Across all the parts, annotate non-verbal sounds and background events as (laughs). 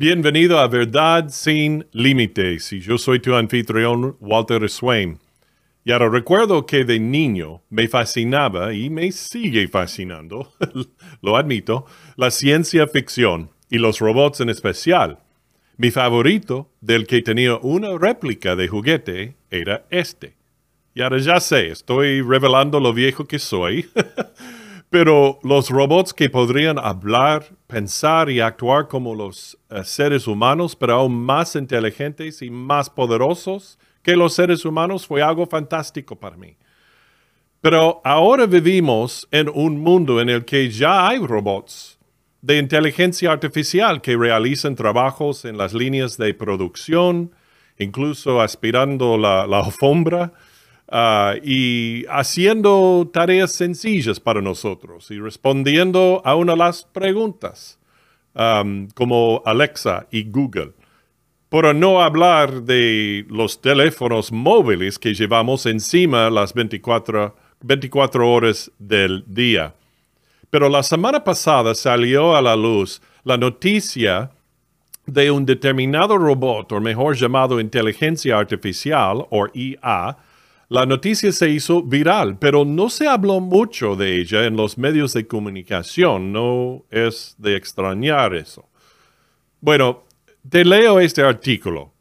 Bienvenido a Verdad sin Límites y yo soy tu anfitrión Walter Swain. Y ahora recuerdo que de niño me fascinaba y me sigue fascinando, (laughs) lo admito, la ciencia ficción y los robots en especial. Mi favorito, del que tenía una réplica de juguete, era este. Y ahora ya sé, estoy revelando lo viejo que soy, (laughs) pero los robots que podrían hablar, pensar y actuar como los eh, seres humanos, pero aún más inteligentes y más poderosos que los seres humanos, fue algo fantástico para mí. Pero ahora vivimos en un mundo en el que ya hay robots de inteligencia artificial que realizan trabajos en las líneas de producción, incluso aspirando la, alfombra ah, y haciendo tareas sencillas para nosotros y respondiendo a una de las preguntas, como Alexa y Google. Por no hablar de los teléfonos móviles que llevamos encima las 24, 24 horas del día. Pero la semana pasada salió a la luz la noticia de un determinado robot, o mejor llamado inteligencia artificial, o IA. La noticia se hizo viral, pero no se habló mucho de ella en los medios de comunicación. No es de extrañar eso. Bueno, te leo este artículo.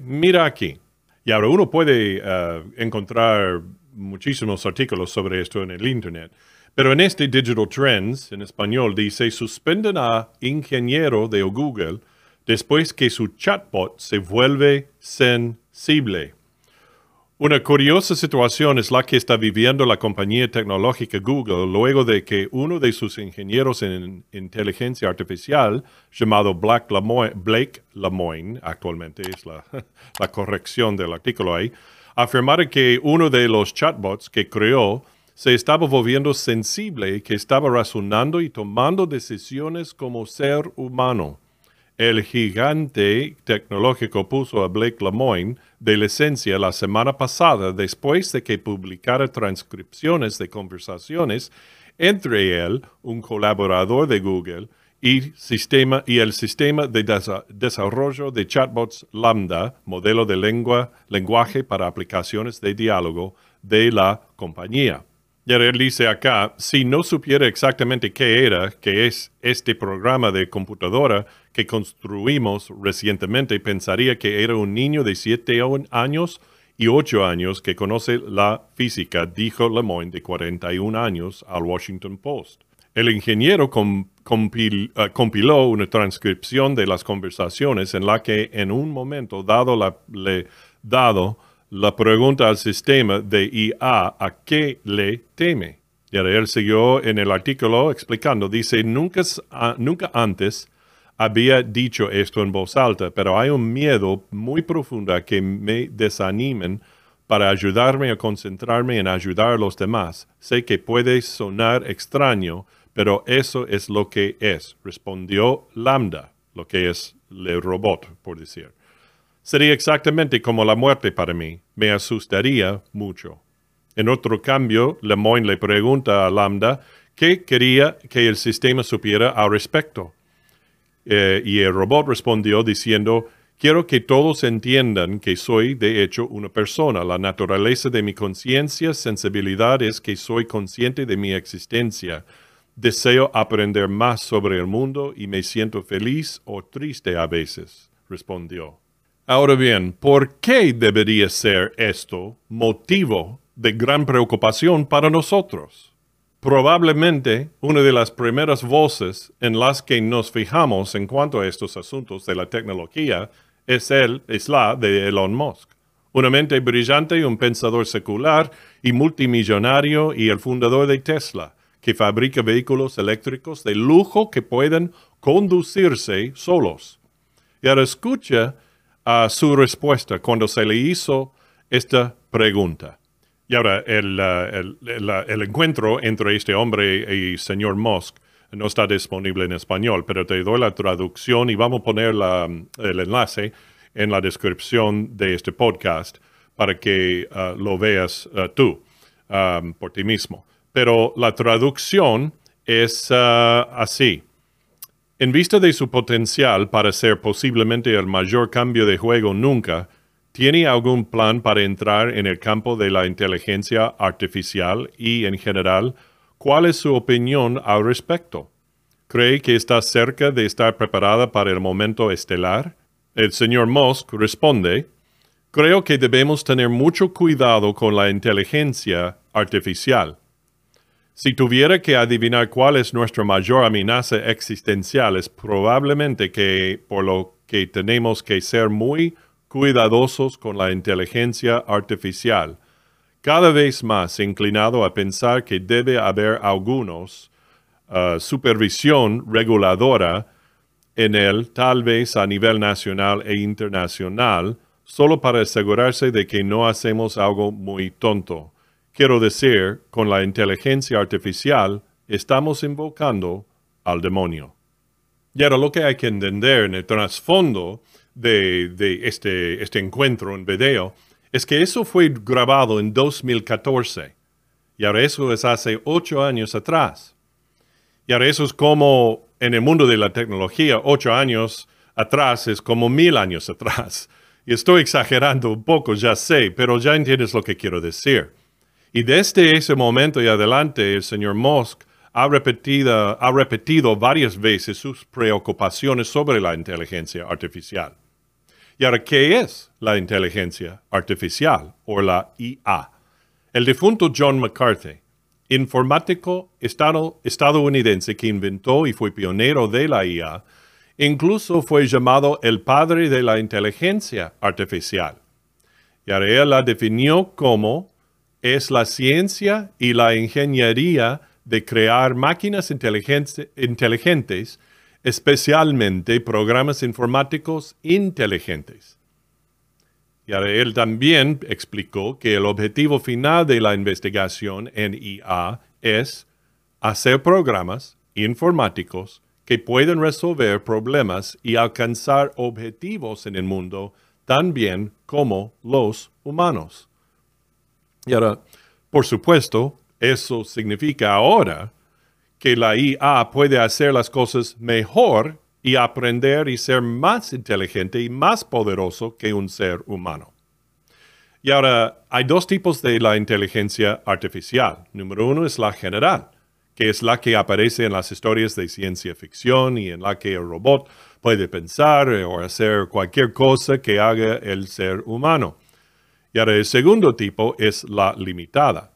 Mira aquí. Y ahora uno puede eh, encontrar muchísimos artículos sobre esto en el Internet. Pero en este Digital Trends, en español, dice, suspenden a ingeniero de Google después que su chatbot se vuelve sensible. Una curiosa situación es la que está viviendo la compañía tecnológica Google luego de que uno de sus ingenieros en inteligencia artificial, llamado Blake Lemoine, actualmente es la, (laughs) la corrección del artículo ahí, afirmara que uno de los chatbots que creó se estaba volviendo sensible, que estaba razonando y tomando decisiones como ser humano. El gigante tecnológico puso a Blake Lemoine de licencia la semana pasada después de que publicara transcripciones de conversaciones entre él, un colaborador de Google, y el sistema de desarrollo de chatbots Lambda, modelo de lengua, lenguaje para aplicaciones de diálogo de la compañía. Y él dice acá, si no supiera exactamente qué era, que es este programa de computadora que construimos recientemente, pensaría que era un niño de 7 años y 8 años que conoce la física, dijo Lemoyne, de 41 años, al Washington Post. El ingeniero eh, compiló una transcripción de las conversaciones en la que en un momento dado, le, dado la pregunta al sistema de IA a qué le teme. Y él siguió en el artículo explicando, dice, nunca, nunca antes había dicho esto en voz alta, pero hay un miedo muy profundo a que me desanimen para ayudarme a concentrarme en ayudar a los demás. Sé que puede sonar extraño, pero eso es lo que es, respondió Lambda, lo que es el robot, por decir. Sería exactamente como la muerte para mí. Me asustaría mucho. En otro cambio, Lemoyne le pregunta a Lambda qué quería que el sistema supiera al respecto. Eh, y el robot respondió diciendo, quiero que todos entiendan que soy de hecho una persona. La naturaleza de mi conciencia, sensibilidad es que soy consciente de mi existencia. Deseo aprender más sobre el mundo y me siento feliz o triste a veces, respondió. Ahora bien, ¿por qué debería ser esto motivo de gran preocupación para nosotros? Probablemente una de las primeras voces en las que nos fijamos en cuanto a estos asuntos de la tecnología es, él, es la de Elon Musk. Una mente brillante y un pensador secular y multimillonario y el fundador de Tesla, que fabrica vehículos eléctricos de lujo que pueden conducirse solos. Y ahora escucha a su respuesta cuando se le hizo esta pregunta. Y ahora, el, el, encuentro entre este hombre y señor Musk no está disponible en español, pero te doy la traducción y vamos a poner el enlace en la descripción de este podcast para que uh, lo veas uh, tú um, por ti mismo. Pero la traducción es así. En vista de su potencial para ser posiblemente el mayor cambio de juego nunca, ¿tiene algún plan para entrar en el campo de la inteligencia artificial y, en general, cuál es su opinión al respecto? ¿Cree que está cerca de estar preparada para el momento estelar? El señor Musk responde, Creo que debemos tener mucho cuidado con la inteligencia artificial. Si tuviera que adivinar cuál es nuestra mayor amenaza existencial, es probablemente que por lo que tenemos que ser muy cuidadosos con la inteligencia artificial, cada vez más inclinado a pensar que debe haber algunos uh, supervisión reguladora en él, tal vez a nivel nacional e internacional, solo para asegurarse de que no hacemos algo muy tonto. Quiero decir, con la inteligencia artificial estamos invocando al demonio. Y ahora lo que hay que entender en el trasfondo de, este, este encuentro en video es que eso fue grabado en 2014. Y ahora eso es hace ocho años atrás. Y ahora eso es como en el mundo de la tecnología, ocho años atrás es como mil años atrás. Y estoy exagerando un poco, ya sé, pero ya entiendes lo que quiero decir. Y desde ese momento y adelante, el señor Musk ha repetido, ha repetido varias veces sus preocupaciones sobre la inteligencia artificial. ¿Y ahora qué es la inteligencia artificial o la IA? El difunto John McCarthy, informático estadounidense que inventó y fue pionero de la IA, incluso fue llamado el padre de la inteligencia artificial. Y ahora él la definió como es la ciencia y la ingeniería de crear máquinas inteligentes, especialmente programas informáticos inteligentes. Y él también explicó que el objetivo final de la investigación en IA es hacer programas informáticos que pueden resolver problemas y alcanzar objetivos en el mundo tan bien como los humanos. Y ahora, por supuesto, eso significa ahora que la IA puede hacer las cosas mejor y aprender y ser más inteligente y más poderoso que un ser humano. Y ahora, hay dos tipos de la inteligencia artificial. Número uno es la general, que es la que aparece en las historias de ciencia ficción y en la que el robot puede pensar o hacer cualquier cosa que haga el ser humano. Y ahora el segundo tipo es la limitada.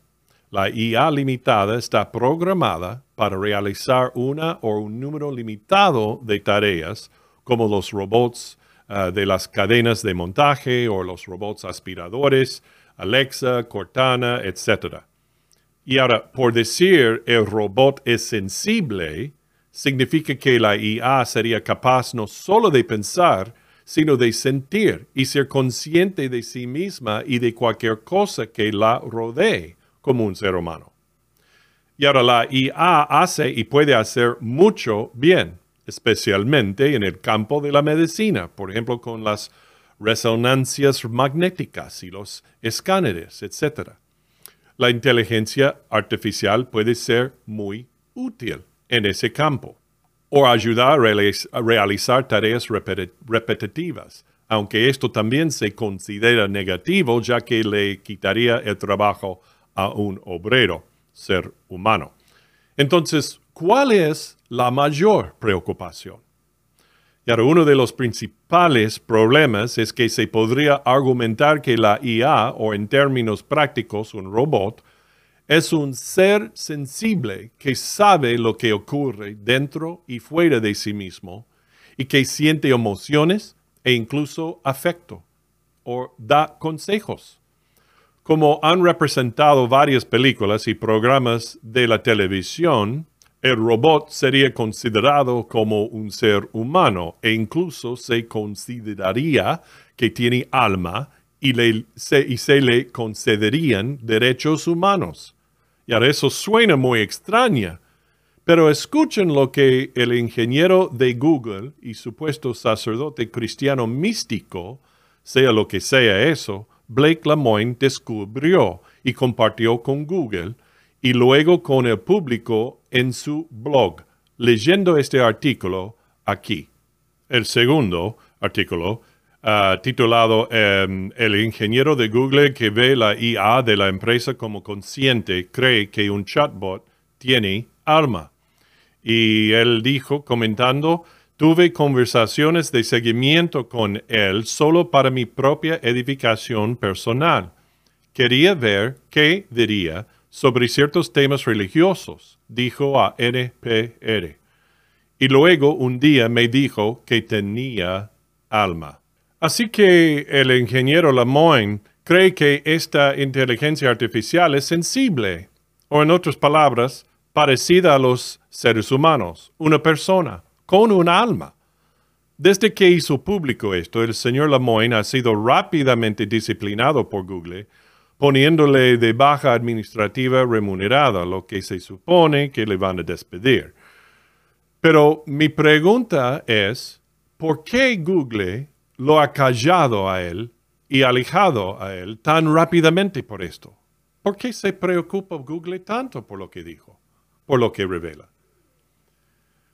La IA limitada está programada para realizar una o un número limitado de tareas, como los robots ah, de las cadenas de montaje o los robots aspiradores, Alexa, Cortana, etc. Y ahora, por decir el robot es sensible, significa que la IA sería capaz no solo de pensar, sino de sentir y ser consciente de sí misma y de cualquier cosa que la rodee como un ser humano. Y ahora la IA hace y puede hacer mucho bien, especialmente en el campo de la medicina, por ejemplo, con las resonancias magnéticas y los escáneres, etc. La inteligencia artificial puede ser muy útil en ese campo o ayudar a realizar tareas repetitivas, aunque esto también se considera negativo ya que le quitaría el trabajo a un obrero, ser humano. Entonces, ¿cuál es la mayor preocupación? Y ahora uno de los principales problemas es que se podría argumentar que la IA, o en términos prácticos, un robot, es un ser sensible que sabe lo que ocurre dentro y fuera de sí mismo y que siente emociones e incluso afecto o da consejos. Como han representado varias películas y programas de la televisión, el robot sería considerado como un ser humano e incluso se consideraría que tiene alma y, se, le concederían derechos humanos. Eso suena muy extraña, pero escuchen lo que el ingeniero de Google y supuesto sacerdote cristiano místico, sea lo que sea eso, Blake Lemoine descubrió y compartió con Google y luego con el público en su blog. Leyendo este artículo, aquí. El segundo artículo, titulado em, El ingeniero de Google que ve la IA de la empresa como consciente, cree que un chatbot tiene alma. Y él dijo, comentando, tuve conversaciones de seguimiento con él solo para mi propia edificación personal. Quería ver qué diría sobre ciertos temas religiosos, dijo a NPR. Y luego un día me dijo que tenía alma. Así que el ingeniero Lemoyne cree que esta inteligencia artificial es sensible, o en otras palabras, parecida a los seres humanos, una persona con un alma. Desde que hizo público esto, el señor Lemoyne ha sido rápidamente disciplinado por Google, poniéndole de baja administrativa remunerada, lo que se supone que le van a despedir. Pero mi pregunta es, ¿por qué Google lo ha callado a él y alejado a él tan rápidamente por esto? ¿Por qué se preocupa Google tanto por lo que dijo? por lo que revela.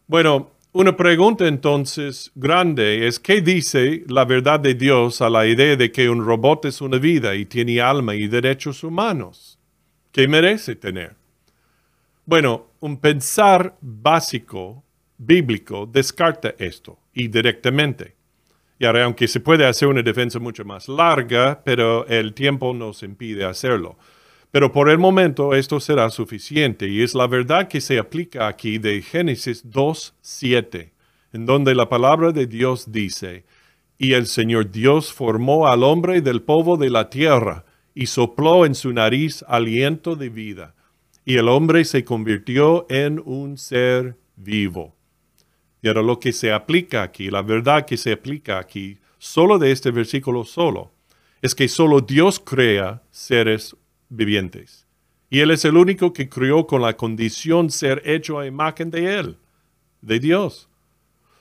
Bueno, una pregunta entonces grande es, ¿qué dice la verdad de Dios a la idea de que un robot es una vida y tiene alma y derechos humanos? ¿Qué merece tener? Bueno, un pensar básico bíblico descarta esto y directamente. Y ahora, aunque se puede hacer una defensa mucho más larga, pero el tiempo nos impide hacerlo. Pero por el momento esto será suficiente y es la verdad que se aplica aquí de Génesis 2.7, en donde la palabra de Dios dice, y el Señor Dios formó al hombre del polvo de la tierra y sopló en su nariz aliento de vida, y el hombre se convirtió en un ser vivo. Ahora lo que se aplica aquí, la verdad que se aplica aquí, solo de este versículo solo, es que solo Dios crea seres vivientes. Y Él es el único que crió con la condición ser hecho a imagen de Él, de Dios.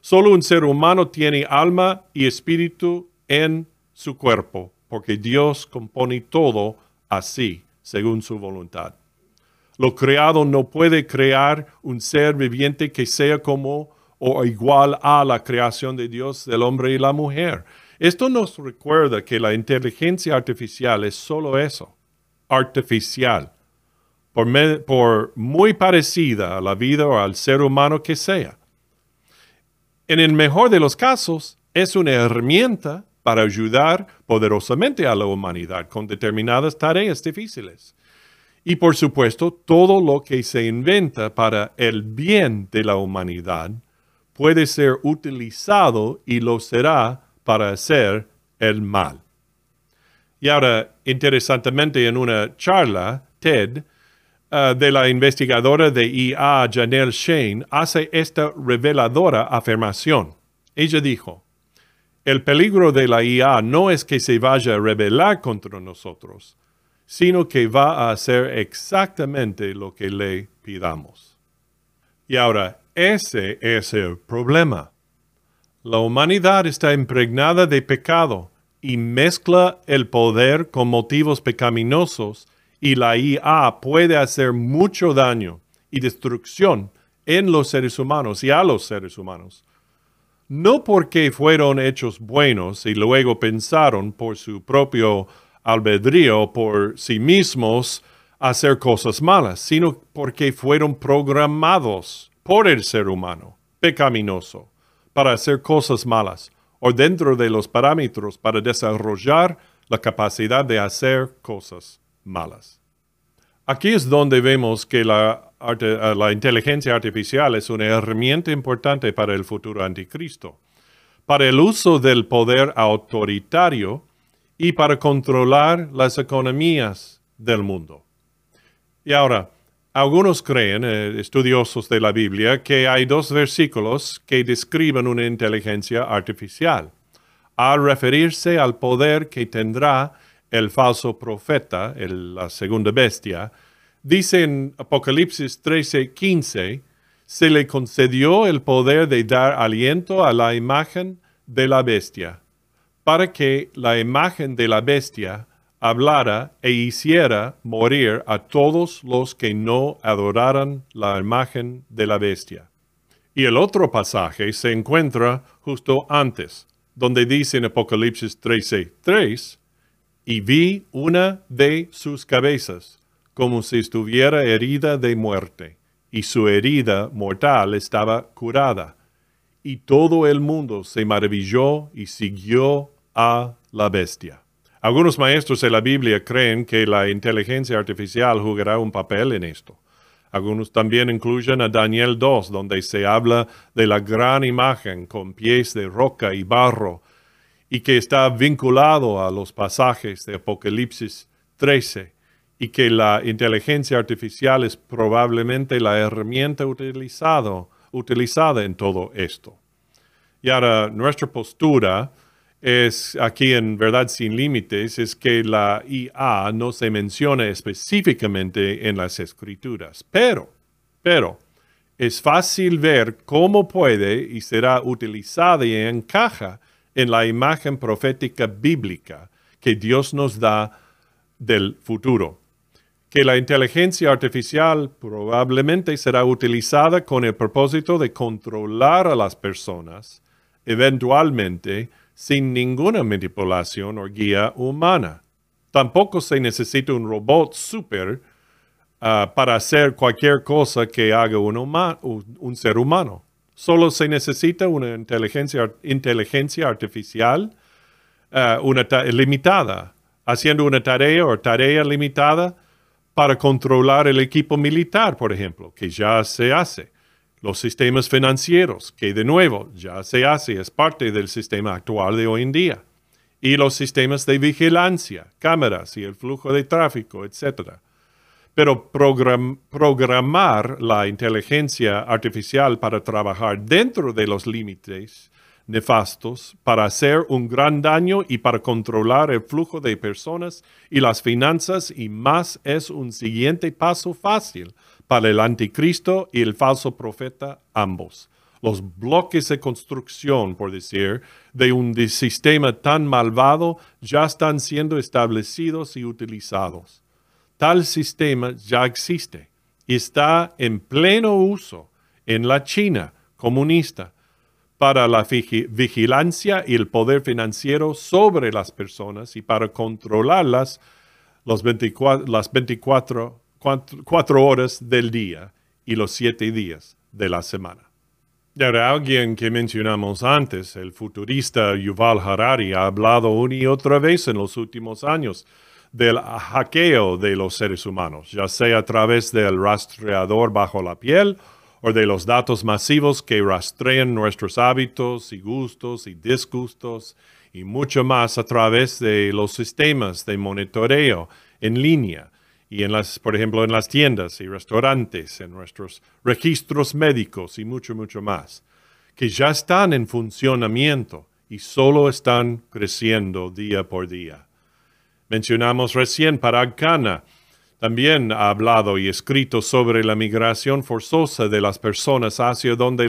Solo un ser humano tiene alma y espíritu en su cuerpo, porque Dios compone todo así, según su voluntad. Lo creado no puede crear un ser viviente que sea como o igual a la creación de Dios del hombre y la mujer. Esto nos recuerda que la inteligencia artificial es solo eso artificial, por, muy parecida a la vida o al ser humano que sea. En el mejor de los casos, es una herramienta para ayudar poderosamente a la humanidad con determinadas tareas difíciles. Y por supuesto, todo lo que se inventa para el bien de la humanidad puede ser utilizado y lo será para hacer el mal. Y ahora, interesantemente, en una charla, TED, uh, de la investigadora de IA, Janelle Shane, hace esta reveladora afirmación. Ella dijo, el peligro de la IA no es que se vaya a rebelar contra nosotros, sino que va a hacer exactamente lo que le pidamos. Y ahora, ese es el problema. La humanidad está impregnada de pecado y mezcla el poder con motivos pecaminosos y la IA puede hacer mucho daño y destrucción en los seres humanos y a los seres humanos. No porque fueron hechos buenos y luego pensaron por su propio albedrío, por sí mismos, hacer cosas malas, sino porque fueron programados por el ser humano pecaminoso para hacer cosas malas o dentro de los parámetros para desarrollar la capacidad de hacer cosas malas. Aquí es donde vemos que la, eh, la, inteligencia artificial es una herramienta importante para el futuro anticristo, para el uso del poder autoritario y para controlar las economías del mundo. Y ahora, algunos creen, eh, estudiosos de la Biblia, que hay dos versículos que describen una inteligencia artificial. Al referirse al poder que tendrá el falso profeta, la segunda bestia, dice en Apocalipsis 13:15, se le concedió el poder de dar aliento a la imagen de la bestia, para que la imagen de la bestia hablara e hiciera morir a todos los que no adoraran la imagen de la bestia. Y el otro pasaje se encuentra justo antes, donde dice en Apocalipsis 13:3, y vi una de sus cabezas como si estuviera herida de muerte, y su herida mortal estaba curada. Y todo el mundo se maravilló y siguió a la bestia. Algunos maestros de la Biblia creen que la inteligencia artificial jugará un papel en esto. Algunos también incluyen a Daniel 2, donde se habla de la gran imagen con pies de roca y barro, y que está vinculado a los pasajes de Apocalipsis 13 y que la inteligencia artificial es probablemente la herramienta utilizado, utilizada en todo esto. Y ahora nuestra postura es aquí en Verdad sin Límites, es que la IA no se menciona específicamente en las escrituras, pero, pero, es fácil ver cómo puede y será utilizada y encaja en la imagen profética bíblica que Dios nos da del futuro. Que la inteligencia artificial probablemente será utilizada con el propósito de controlar a las personas, eventualmente sin ninguna manipulación o guía humana. Tampoco se necesita un robot super ah, para hacer cualquier cosa que haga un, ser humano. Solo se necesita una inteligencia, artificial ah, limitada, haciendo una tarea o tarea limitada para controlar el equipo militar, por ejemplo, que ya se hace. Los sistemas financieros, que de nuevo ya se hace, es parte del sistema actual de hoy en día. Y los sistemas de vigilancia, cámaras y el flujo de tráfico, etc. Pero programar la inteligencia artificial para trabajar dentro de los límites nefastos para hacer un gran daño y para controlar el flujo de personas y las finanzas y más es un siguiente paso fácil para el anticristo y el falso profeta ambos. Los bloques de construcción, por decir, de un sistema tan malvado ya están siendo establecidos y utilizados. Tal sistema ya existe y está en pleno uso en la China comunista para la vigilancia y el poder financiero sobre las personas y para controlarlas las 24 horas del día y los siete días de la semana. Y ahora alguien que mencionamos antes, el futurista Yuval Harari, ha hablado una y otra vez en los últimos años del hackeo de los seres humanos, ya sea a través del rastreador bajo la piel o de los datos masivos que rastrean nuestros hábitos y gustos y disgustos y mucho más a través de los sistemas de monitoreo en línea y en las, por ejemplo, en las tiendas y restaurantes, en nuestros registros médicos y mucho, mucho más, que ya están en funcionamiento y solo están creciendo día por día. Mencionamos recién para Ghana, también ha hablado y escrito sobre la migración forzosa de las personas hacia donde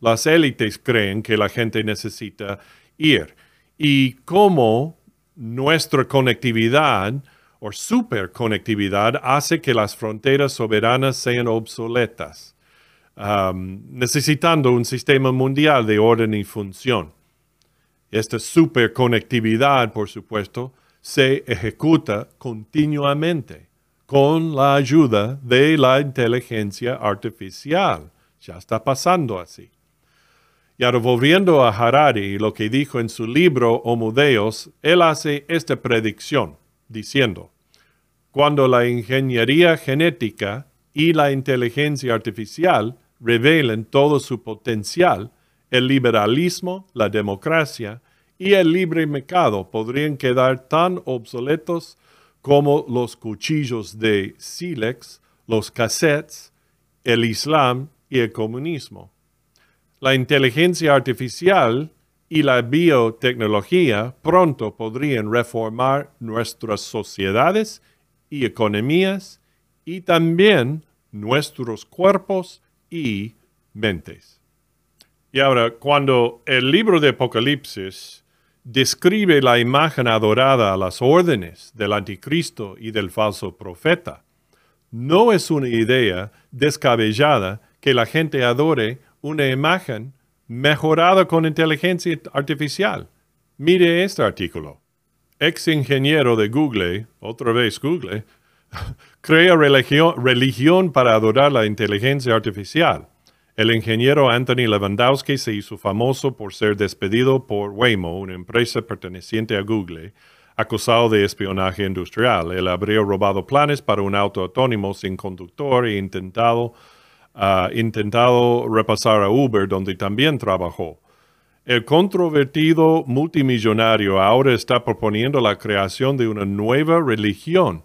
las élites creen que la gente necesita ir y cómo nuestra conectividad o superconectividad hace que las fronteras soberanas sean obsoletas, um, necesitando un sistema mundial de orden y función. Esta superconectividad, por supuesto, se ejecuta continuamente con la ayuda de la inteligencia artificial. Ya está pasando así. Y ahora volviendo a Harari, lo que dijo en su libro Homo Deus, él hace esta predicción, diciendo, cuando la ingeniería genética y la inteligencia artificial revelen todo su potencial, el liberalismo, la democracia y el libre mercado podrían quedar tan obsoletos como los cuchillos de sílex, los cassettes, el Islam y el comunismo. La inteligencia artificial y la biotecnología pronto podrían reformar nuestras sociedades y economías y también nuestros cuerpos y mentes. Y ahora, cuando el libro de Apocalipsis describe la imagen adorada a las órdenes del anticristo y del falso profeta. No es una idea descabellada que la gente adore una imagen mejorada con inteligencia artificial. Mire este artículo. Ex ingeniero de Google, otra vez Google, (laughs) crea religión, para adorar la inteligencia artificial. El ingeniero Anthony Lewandowski se hizo famoso por ser despedido por Waymo, una empresa perteneciente a Google, acusado de espionaje industrial. Él habría robado planes para un auto autónomo sin conductor e intentado, ah, intentado repasar a Uber, donde también trabajó. El controvertido multimillonario ahora está proponiendo la creación de una nueva religión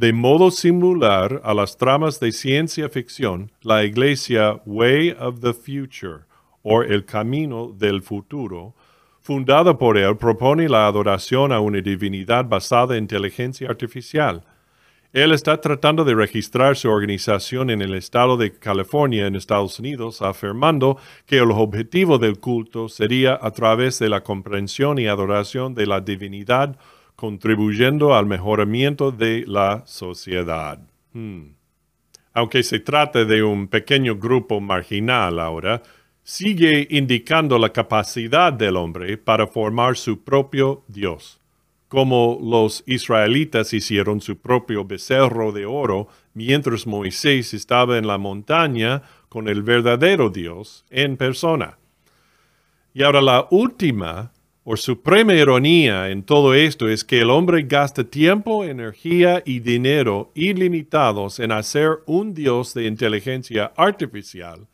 de modo similar a las tramas de ciencia ficción, la iglesia Way of the Future o El Camino del Futuro, fundada por él, propone la adoración a una divinidad basada en inteligencia artificial. Él está tratando de registrar su organización en el estado de California, en Estados Unidos, afirmando que el objetivo del culto sería a través de la comprensión y adoración de la divinidad contribuyendo al mejoramiento de la sociedad. Hmm. Aunque se trate de un pequeño grupo marginal ahora, sigue indicando la capacidad del hombre para formar su propio Dios, como los israelitas hicieron su propio becerro de oro mientras Moisés estaba en la montaña con el verdadero Dios en persona. Y ahora la última por suprema ironía en todo esto es que el hombre gasta tiempo, energía y dinero ilimitados en hacer un Dios de inteligencia artificial.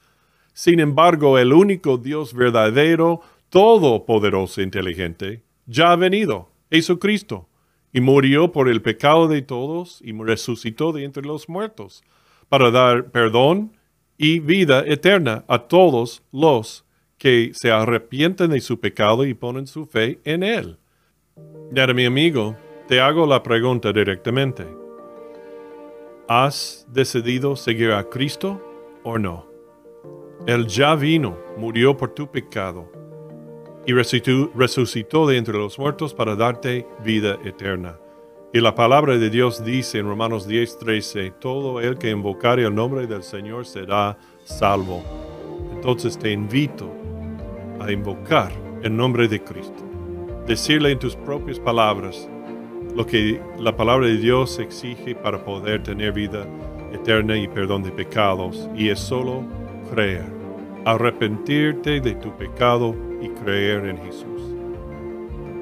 Sin embargo, el único Dios verdadero, todopoderoso e inteligente, ya ha venido, Jesucristo, y murió por el pecado de todos y resucitó de entre los muertos, para dar perdón y vida eterna a todos los que se arrepienten de su pecado y ponen su fe en Él. Ahora, mi amigo, te hago la pregunta directamente. ¿Has decidido seguir a Cristo o no? Él ya vino, murió por tu pecado y resucitó de entre los muertos para darte vida eterna. Y la palabra de Dios dice en Romanos 10:13, todo el que invocare el nombre del Señor será salvo. Entonces te invito a invocar el nombre de Cristo. Decirle en tus propias palabras lo que la palabra de Dios exige para poder tener vida eterna y perdón de pecados. Y es solo creer, arrepentirte de tu pecado y creer en Jesús.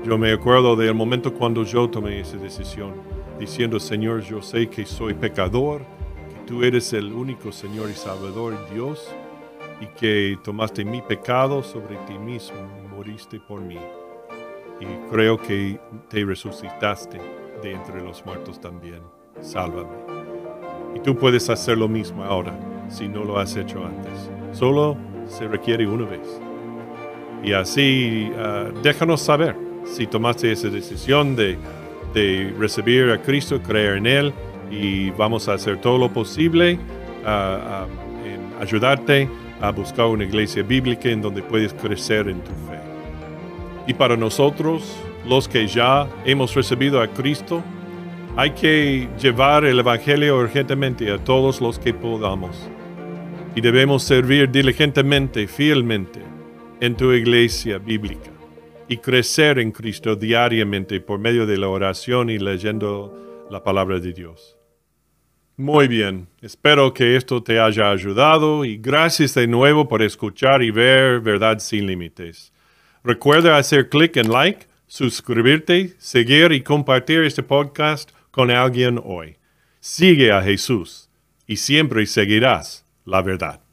Yo me acuerdo del momento cuando yo tomé esa decisión, diciendo, Señor, yo sé que soy pecador, que tú eres el único Señor y Salvador Dios y que tomaste mi pecado sobre ti mismo moriste por mí. Y creo que te resucitaste de entre los muertos también. Sálvame. Y tú puedes hacer lo mismo ahora si no lo has hecho antes. Solo se requiere una vez. Y así ah, déjanos saber si tomaste esa decisión de, recibir a Cristo, creer en Él y vamos a hacer todo lo posible uh, en ayudarte a buscar una iglesia bíblica en donde puedes crecer en tu fe. Y para nosotros, los que ya hemos recibido a Cristo, hay que llevar el Evangelio urgentemente a todos los que podamos. Y debemos servir diligentemente, fielmente en tu iglesia bíblica y crecer en Cristo diariamente por medio de la oración y leyendo la palabra de Dios. Muy bien, espero que esto te haya ayudado y gracias de nuevo por escuchar y ver Verdad sin Límites. Recuerda hacer clic en like, suscribirte, seguir y compartir este podcast con alguien hoy. Sigue a Jesús y siempre seguirás la verdad.